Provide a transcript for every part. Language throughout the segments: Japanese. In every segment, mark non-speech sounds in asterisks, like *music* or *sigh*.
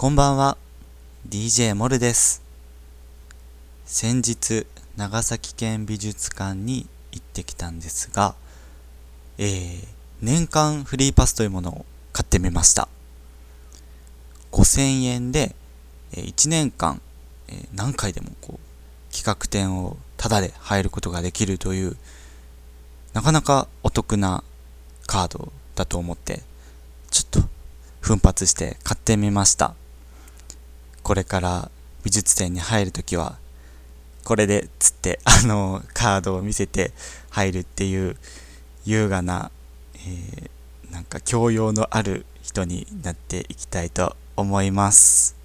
こんばんは。DJ モルです。先日長崎県美術館に行ってきたんですが、えー、年間フリーパスというものを買ってみました。5000円で1年間何回でもこう企画展をタダで入ることができるというなかなかお得なカードだと思ってちょっと奮発して買ってみました。これから美術展に入るときはこれでつって *laughs* あのカードを見せて入るっていう優雅な、えー、なんか教養のある人になっていきたいと思います。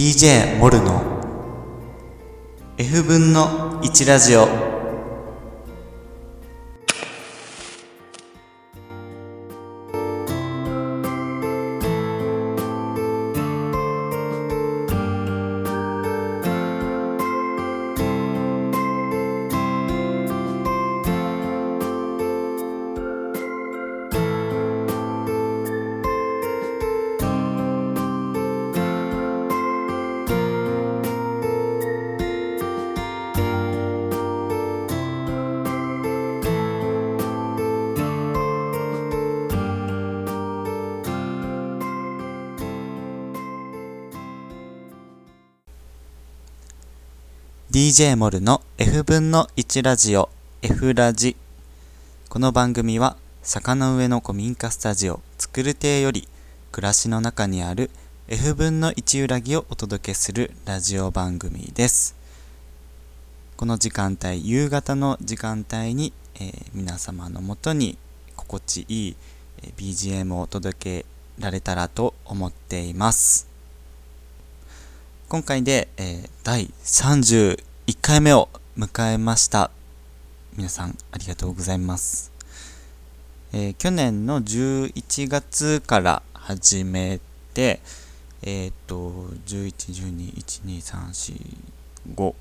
DJ モルの F 分の1ラジオ。DJ モルの F 分の1ラジオ F ラジ。この番組は坂の上の古民家スタジオ作る亭より暮らしの中にある F 分の1揺らぎをお届けするラジオ番組です。この時間帯夕方の時間帯に、えー、皆様のもとに心地いい BGM をお届けられたらと思っています。今回で、えー、第30 1回目を迎えました。皆さんありがとうございます。えー、去年の11月から始めて、えっ、と、11、12、1、2、3、4、5、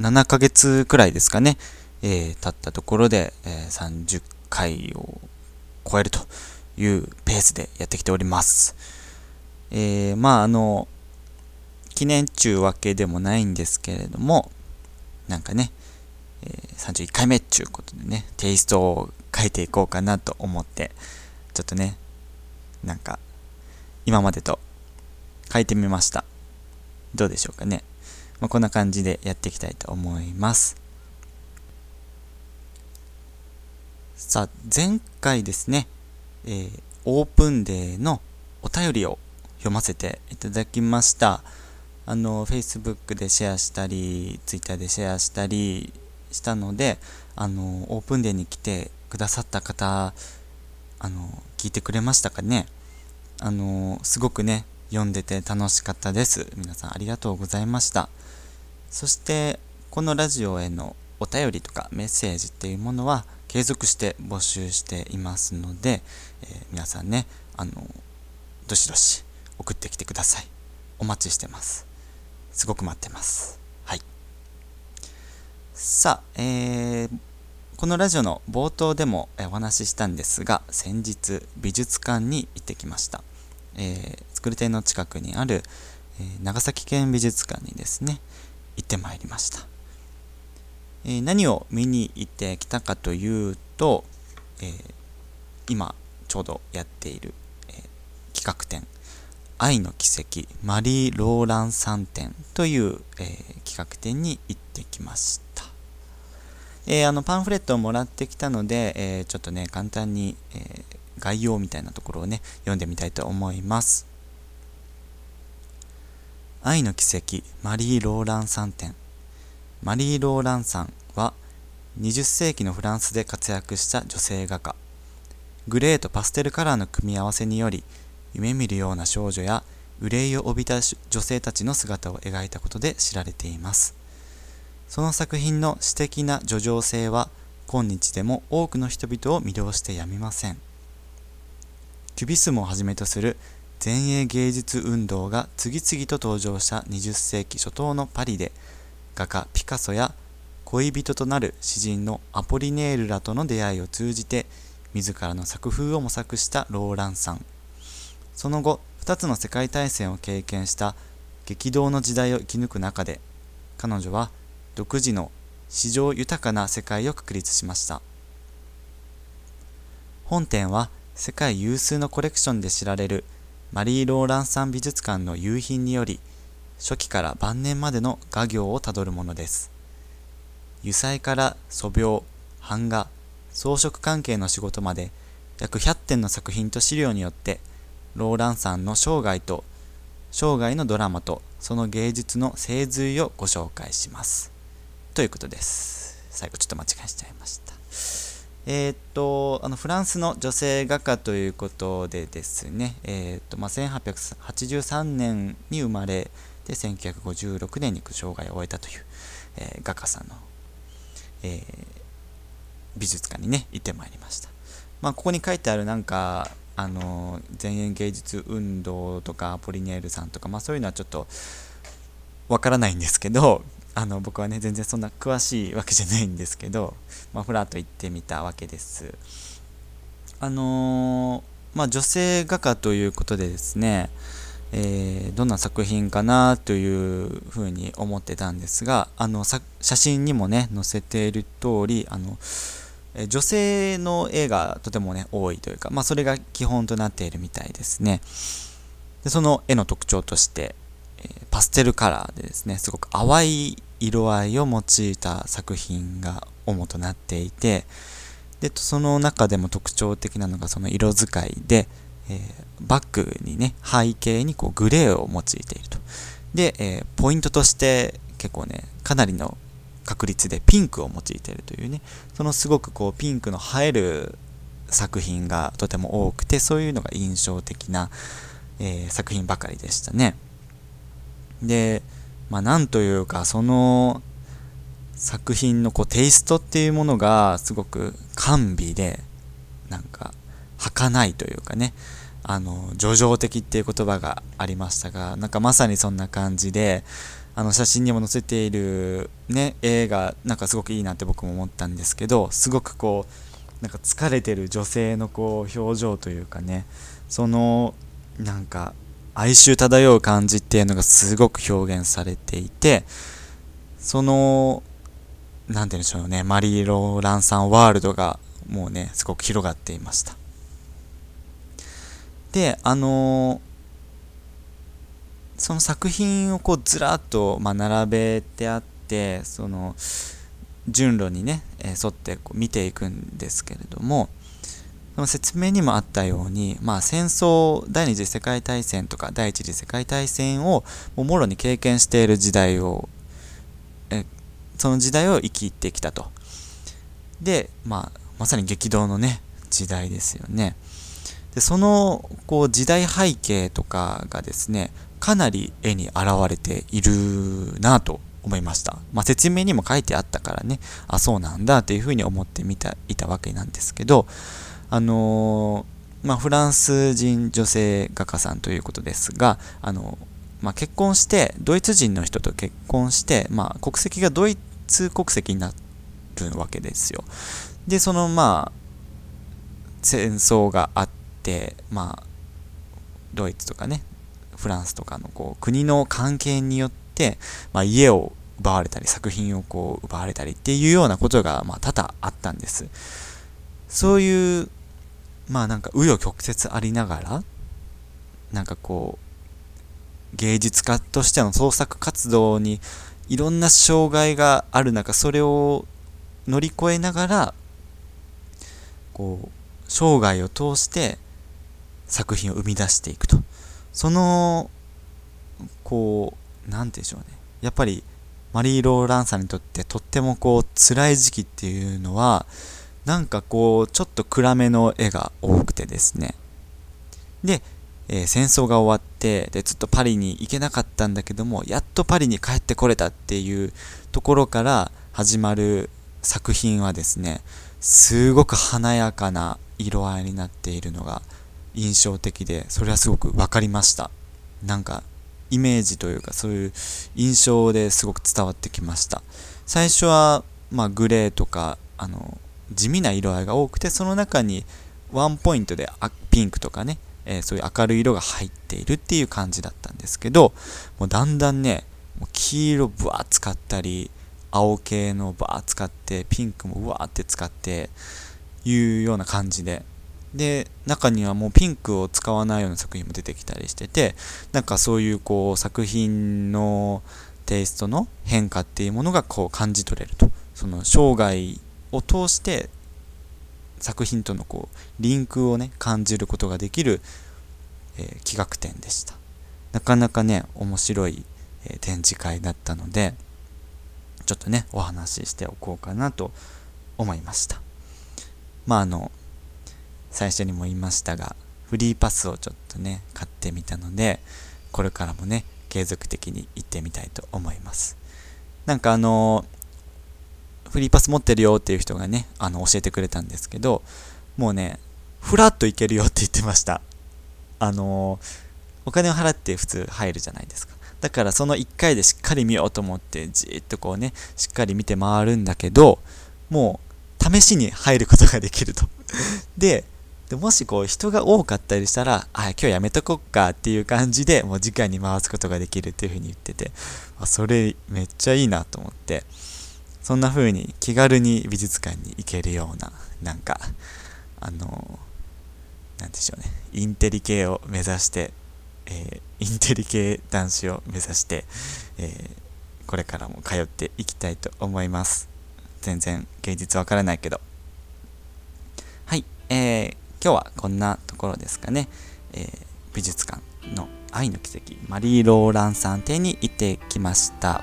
7ヶ月くらいですかね、えー、経ったところで、えー、30回を超えるというペースでやってきております。えー、まあ、あの、記念中わけでもないんですけれども、なんかね、えー、31回目っちゅうことでね、テイストを変えていこうかなと思って、ちょっとね、なんか、今までと変えてみました。どうでしょうかね。まあ、こんな感じでやっていきたいと思います。さあ、前回ですね、えー、オープンデーのお便りを読ませていただきました。あの Facebook でシェアしたり Twitter でシェアしたりしたのであのオープンデーに来てくださった方あの聞いてくれましたかね。あのすごくね読んでて楽しかったです。皆さんありがとうございました。そしてこのラジオへのお便りとかメッセージっていうものは継続して募集していますので、えー、皆さんねあのどしどし送ってきてください。お待ちしてます。すごく待ってます。はい。さあ、えー、このラジオの冒頭でもお話ししたんですが、先日美術館に行ってきました。えー、作り手の近くにある、えー、長崎県美術館にですね、行ってまいりました。えー、何を見に行ってきたかというと、えー、今ちょうどやっている、えー、企画展愛の奇跡マリー・ローランさん展という、えー、企画展に行ってきました。えー、あのパンフレットをもらってきたので、えー、ちょっとね、簡単に、え概要みたいなところをね、読んでみたいと思います。愛の奇跡マリー・ローランさん展マリー・ローランさんは20世紀のフランスで活躍した女性画家。グレーとパステルカラーの組み合わせにより、夢見るような少女や憂いを帯びた女性たちの姿を描いたことで知られています。その作品の詩的な叙情性は今日でも多くの人々を魅了してやみません。キュビスムをはじめとする前衛芸術運動が次々と登場した20世紀初頭のパリで画家ピカソや恋人となる詩人のアポリネールらとの出会いを通じて自らの作風を模索したローランさん。その後2つの世界大戦を経験した激動の時代を生き抜く中で彼女は独自の史上豊かな世界を確立しました。本展は世界有数のコレクションで知られるマリー・ローランサン美術館の夕品により初期から晩年までの画業をたどるものです。油彩から素描版画装飾関係の仕事まで約100点の作品と資料によってローランさんの生涯と生涯のドラマとその芸術の精髄をご紹介します。ということです。最後ちょっと間違えちゃいました。えー、っとあのフランスの女性画家ということでですね、えー、っとまあ、1883年に生まれで1956年に生涯を終えたという、えー、画家さんの、え美術館にね行ってまいりました、まあ、ここに書いてあるなんかあの前衛芸術運動とかポリネールさんとか、まあ、そういうのはちょっとわからないんですけど *laughs* あの僕はね全然そんな詳しいわけじゃないんですけど、*laughs* まあ、ふらっと行ってみたわけです。あのー、まあ、女性画家ということでですね、えー、どんな作品かなというふうに思ってたんですがあの写真にもね載せている通りあの女性の絵がとてもね多いというか、まあ、それが基本となっているみたいですね。でその絵の特徴として、えパステルカラーでですねすごく淡い色合いを用いた作品が主となっていてでその中でも特徴的なのがその色使いで、えー、バックにね背景にこうグレーを用いていると。で、えー、ポイントとして結構ねかなりの確率でピンクを用いているというね。そのすごくこうピンクの映える作品がとても多くてそういうのが印象的な、えー、作品ばかりでしたね。でまあなんというかその作品のこうテイストっていうものがすごく甘美でなんか儚いというかね。あの叙情的っていう言葉がありましたがなんかまさにそんな感じであの写真にも載せているね絵がなんかすごくいいなって僕も思ったんですけどすごくこうなんか疲れてる女性のこう表情というかねそのなんか哀愁漂う感じっていうのがすごく表現されていてその何て言うんでしょうねマリー・ローランさんワールドがもうねすごく広がっていました。であのその作品をこうずらっとま並べてあってその順路にね、え沿ってこう見ていくんですけれども説明にもあったように、まあ、戦争第二次世界大戦とか第一次世界大戦をももろに経験している時代をえその時代を生きてきたと。で、まあ、まさに激動のね時代ですよね。でそのこう時代背景とかがですねかなり絵に現れているなと思いました。まあ、説明にも書いてあったからね、あ、そうなんだというふうに思ってみたいたわけなんですけど、あのー、まあ、フランス人女性画家さんということですが、あのまあ、結婚して、ドイツ人の人と結婚して、まあ、国籍がドイツ国籍になるわけですよ。で、そのまあ、戦争があって、まあ、ドイツとかね、フランスとかのこう国の関係によって、まあ、家を奪われたり作品をこう奪われたりっていうようなことが、まあ、多々あったんです。そういうまあなんか紆余曲折ありながらなんかこう芸術家としての創作活動にいろんな障害がある中それを乗り越えながらこう生涯を通して作品を生み出していくと。そのこう何て言うんでしょうね。やっぱりマリー・ローランさんにとってとってもこう辛い時期っていうのはなんかこうちょっと暗めの絵が多くてですね。で、えー、戦争が終わってでずっとパリに行けなかったんだけどもやっとパリに帰ってこれたっていうところから始まる作品はですねすごく華やかな色合いになっているのが印象的でそれはすごく分かりました。なんかイメージというかそういう印象ですごく伝わってきました。最初はまあグレーとかあの地味な色合いが多くてその中にワンポイントでピンクとかね、えー、そういう明るい色が入っているっていう感じだったんですけどもうだんだんねもう黄色ぶわー使ったり青系のバー使ってピンクもうわーって使っていうような感じでで中にはもうピンクを使わないような作品も出てきたりしててなんかそういうこう作品のテイストの変化っていうものがこう感じ取れると。その生涯を通して作品とのこうリンクをね感じることができる、えー、企画展でした。なかなかね面白い、えー、展示会だったのでちょっとねお話ししておこうかなと思いました。まああの最初にも言いましたがフリーパスをちょっとね買ってみたのでこれからもね継続的に行ってみたいと思います。なんかあのフリーパス持ってるよっていう人がねあの教えてくれたんですけどもうねフラッと行けるよって言ってました。あのお金を払って普通入るじゃないですか。だからその1回でしっかり見ようと思ってじーっとこうねしっかり見て回るんだけどもう試しに入ることができると。ででもしこう人が多かったりしたら、あ、今日やめとこっかっていう感じでもう時間に回すことができるっていう風に言ってて、あそれめっちゃいいなと思って、そんな風に気軽に美術館に行けるような、なんか、あの、なんでしょうね、インテリ系を目指して、えー、インテリ系男子を目指して、えー、これからも通っていきたいと思います。全然芸術わからないけど。はい、えー今日はこんなところですかね、えー、美術館の愛の奇跡マリー・ローランさん邸に行ってきました、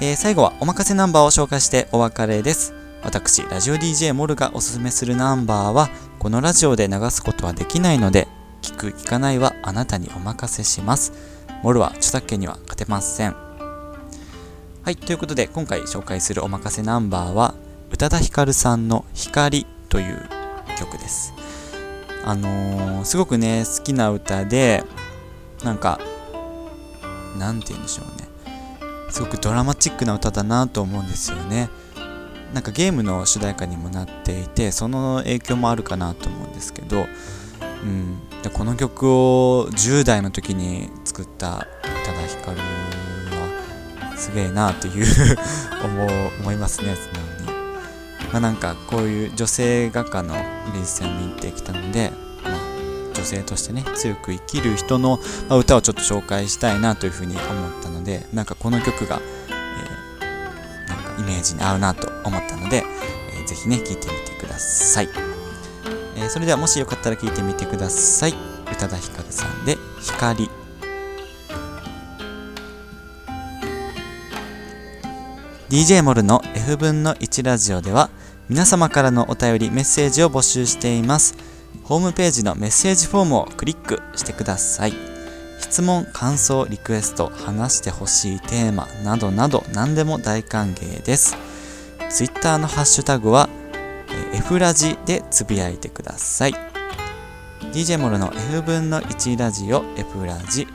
えー、最後はおまかせナンバーを紹介してお別れです。私ラジオ DJ モルがおすすめするナンバーはこのラジオで流すことはできないので聞く聞かないはあなたにお任せします。モルは著作権には勝てません。はいということで今回紹介するおまかせナンバーは宇多田ヒカルさんの光という曲です。あのー、すごくね、好きな歌で、なんか、なんて言うんでしょうね。すごくドラマチックな歌だなと思うんですよね。なんかゲームの主題歌にもなっていて、その影響もあるかなと思うんですけど、うん、でこの曲を10代の時に作った宇多田ヒカルはすげえなという *laughs* 思思いますね、素直に。まあ、なんかこういう女性画家の美術展を見てきたので、まあ、女性としてね強く生きる人の、歌をちょっと紹介したいなというふうに思ったのでなんかこの曲が、えー、なんかイメージに合うなと思ったので、えー、ぜひね聴いてみてください、えー、それではもしよかったら聴いてみてください。宇多田ヒカルさんで「光」DJ モルの F 分の1ラジオでは皆様からのお便りメッセージを募集しています。ホームページのメッセージフォームをクリックしてください。質問、感想、リクエスト、話してほしいテーマなどなど何でも大歓迎です。Twitter のハッシュタグは F ラジでつぶやいてください。DJ モルの F 分の1ラジオ F ラジ。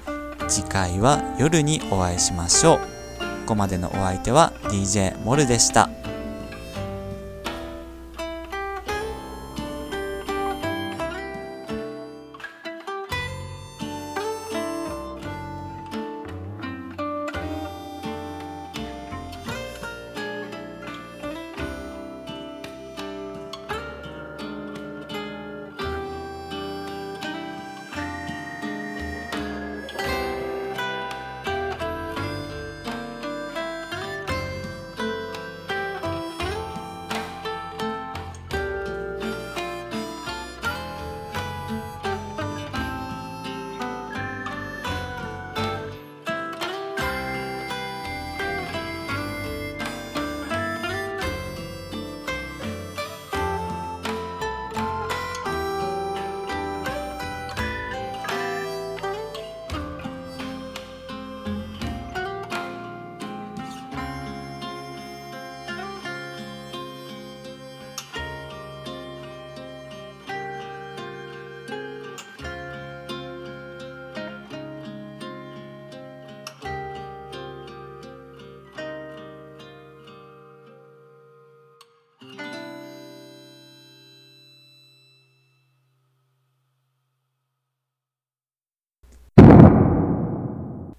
次回は夜にお会いしましょう。こまでのお相手は DJ モルでした。